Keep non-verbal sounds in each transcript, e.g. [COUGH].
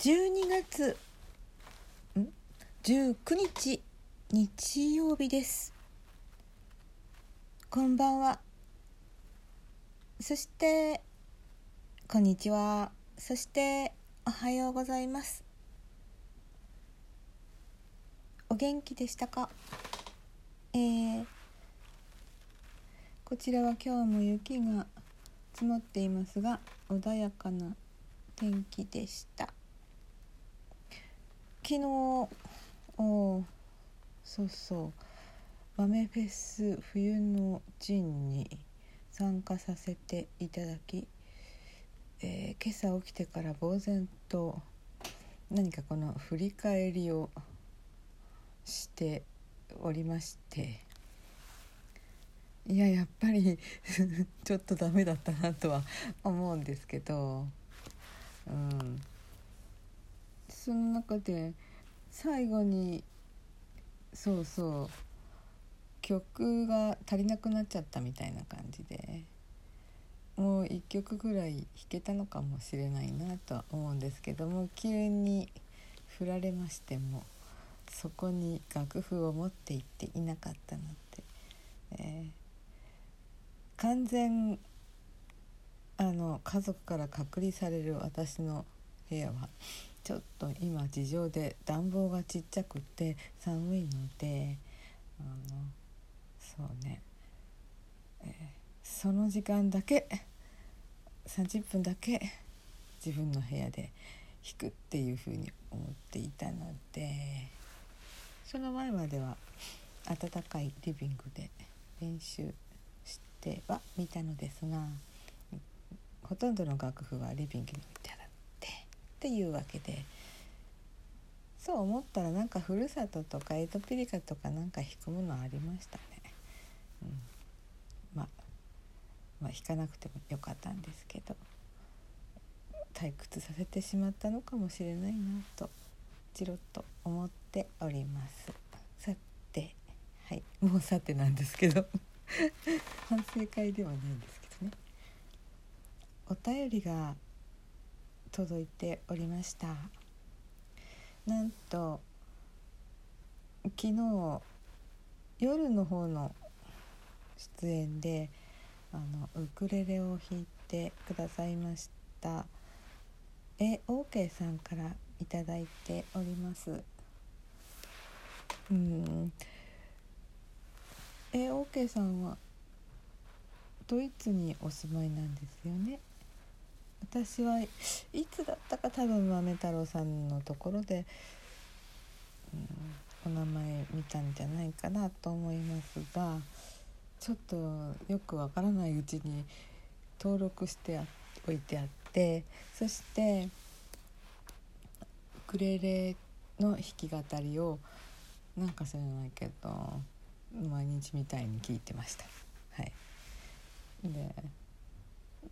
12月ん？19日日曜日です。こんばんは。そしてこんにちは。そしておはようございます。お元気でしたか？えー、こちらは今日も雪が積もっていますが穏やかな天気でした。昨日おそうそう。豆フェス冬の陣に参加させていただき、えー、今朝起きてから呆然と何かこの振り返りをしておりましていややっぱり [LAUGHS] ちょっとダメだったなとは思うんですけど、うん、その中で最後にそうそう曲が足りなくなっちゃったみたいな感じでもう1曲ぐらい弾けたのかもしれないなとは思うんですけども急に振られましてもそこに楽譜を持っていっていなかったので、えー、完全あの家族から隔離される私の部屋はちょっと今事情で暖房がちっちゃくて寒いのであのそうね、えー、その時間だけ30分だけ自分の部屋で弾くっていうふうに思っていたので。その前までは暖かいリビングで練習してはみたのですがほとんどの楽譜はリビングに置いてあってっていうわけで。そう思ったらなんかふるさととかエトピリカとかなんか弾くものありましたね。うん、まあ、まあ弾かなくてもよかったんですけど。退屈させてしまったのかもしれないなとチロッと思っております。さてはい。もうさてなんですけど。[LAUGHS] 反省会ではないんですけどね。お便りが届いておりました。なんと昨日夜の方の出演であのウクレレを弾いてくださいました。え OK さんからいいております。うん。え OK さんはドイツにお住まいなんですよね？私はいつだったか多分豆太郎さんのところで、うん、お名前見たんじゃないかなと思いますがちょっとよくわからないうちに登録しておいてあってそしてクレレの弾き語りをなんか知らないけど毎日みたいに聞いてました。はい、で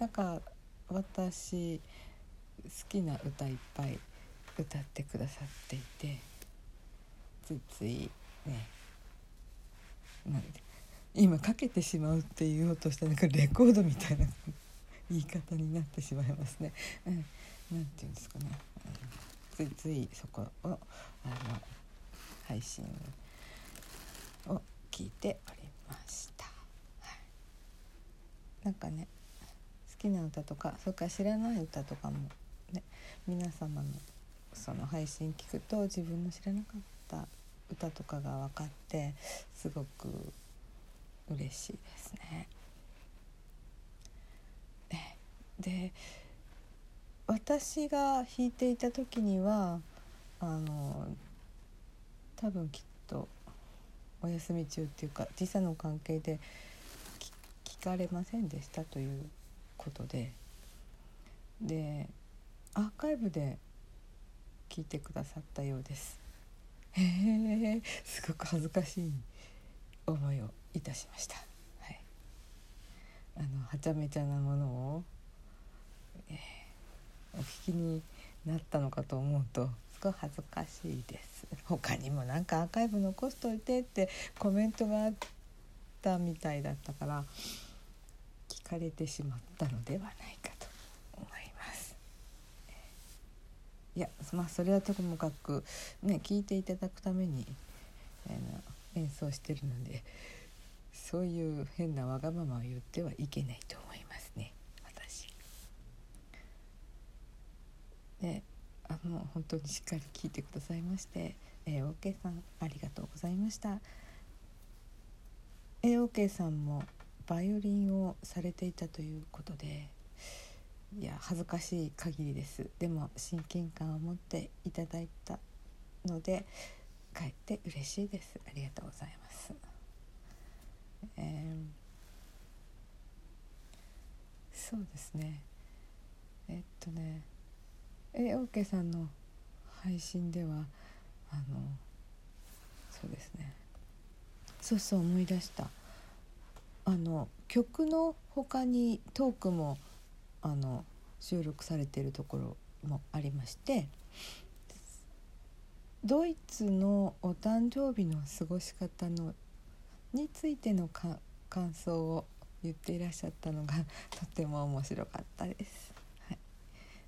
なんか私好きな歌いっぱい歌ってくださっていてついついねなんで今かけてしまうって言おうとしたなんかレコードみたいな [LAUGHS] 言い方になってしまいますね。うん、なんていうんですかね。うんついついそこをあの配信を聞いておりました、はい、なんかねきな歌とかそれから知らない歌とかもね皆様のその配信聞くと自分の知らなかった歌とかが分かってすごく嬉しいですね。で私が弾いていた時にはあの多分きっとお休み中っていうか時差の関係で聞かれませんでしたということででアーカイブで聞いてくださったようです。へえすごく恥ずかしい思いをいたしました。はい、あのはちゃめちゃなものを、えーお聞きになったのかと思うとすごい恥ずかしいです他にもなんかアーカイブ残しといてってコメントがあったみたいだったからかれてしまったのではないかと思いますいやまあそれはともかくね聞いていただくためにあの演奏してるのでそういう変なわがままを言ってはいけないと思いますね私。であの本当にしっかり聞いてくださいまして、えー、OK さんありがとうございました。OK さんもバイオリンをされていたということでいや恥ずかしい限りです。でも親近感を持っていただいたのでかえって嬉しいです。ありがとうございます、えー、そうですね。えっとね OK さんの配信ではあのそうですね。そうそう思い出した。あの曲の他にトークもあの収録されているところもありましてドイツのお誕生日の過ごし方のについての感想を言っていらっしゃったのが [LAUGHS] とても面白かったです。はい、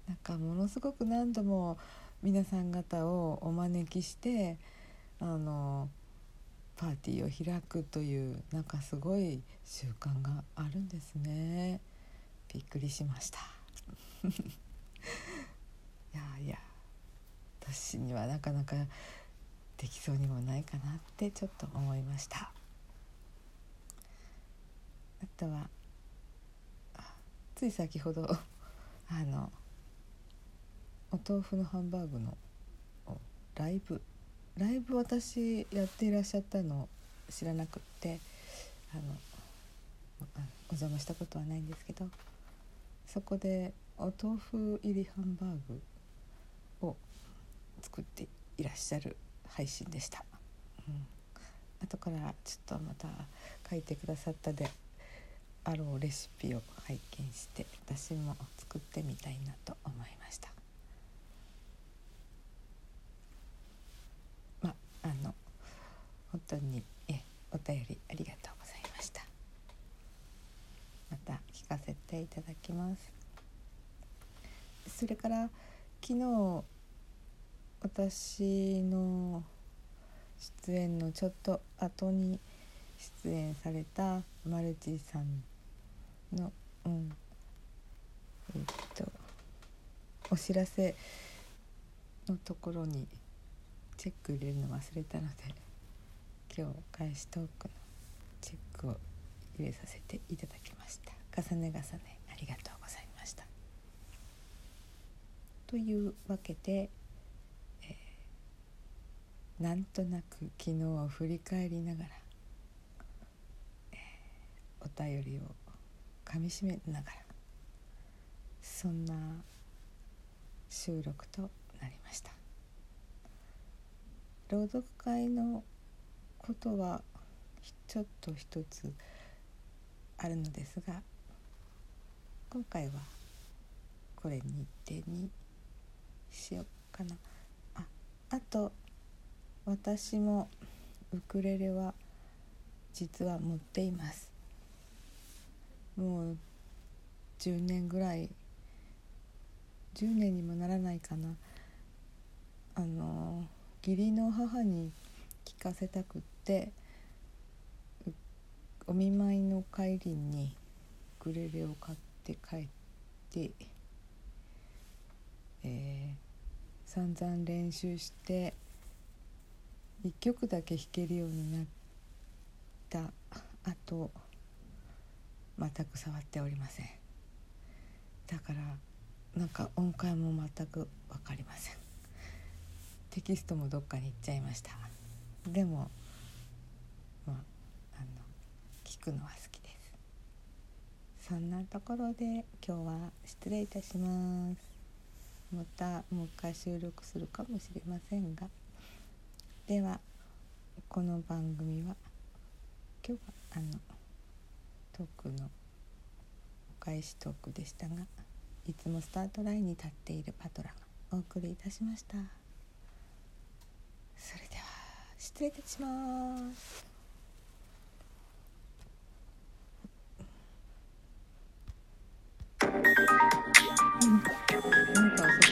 なんかものすごく何度も皆さん方をお招きしてあのパーティーを開くというなんかすごい習慣があるんですね。びっくりしました。[LAUGHS] いやいや私にはなかなかできそうにもないかなってちょっと思いました。あとはつい先ほどあのお豆腐のハンバーグのライブライブ私やっていらっしゃったの知らなくってあのお邪魔したことはないんですけどそこでお豆腐入りハンバーグを作っていらっしゃる配信でした、うん、後からちょっとまた書いてくださったであろうレシピを拝見して私も作ってみたいなと思いました。本当にえお便りありがとうございました。また聞かせていただきます。それから昨日私の出演のちょっと後に出演されたマルチさんのうんえっとお知らせのところにチェック入れるの忘れたので。今日開始トークのチェックを入れさせていただきました。重ね重ねありがとうございました。というわけで、えー、なんとなく昨日を振り返りながら、えー、お便りをかみしめながらそんな収録となりました。朗読会のことはちょっと一つあるのですが今回はこれ日程にしようかな。ああと私もウクレレは実は持っています。もう10年ぐらい10年にもならないかな。あの義理の母に聞かせたくって。お見舞いの帰りにウクレレを買って帰って、えー、散々練習して1曲だけ弾けるようになったあと全く触っておりません。だからなんか音階も全く分かりません。テキストもどっかに行っちゃいました。でも聞くのは好きですそんなところで今日は失礼いたします。またもう一回収録するかもしれませんがではこの番組は今日はあのトークのお返しトークでしたがいつもスタートラインに立っているパトラがお送りいたしました。それでは失礼いたします。なんか